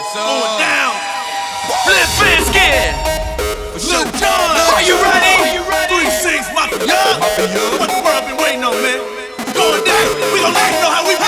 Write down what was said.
Going uh, down. Limp Bizkit. Lil Jon, Are you ready? Are you ready? Three Six Mafia. What the world been waiting on, man? Going down. We gon' let you know how we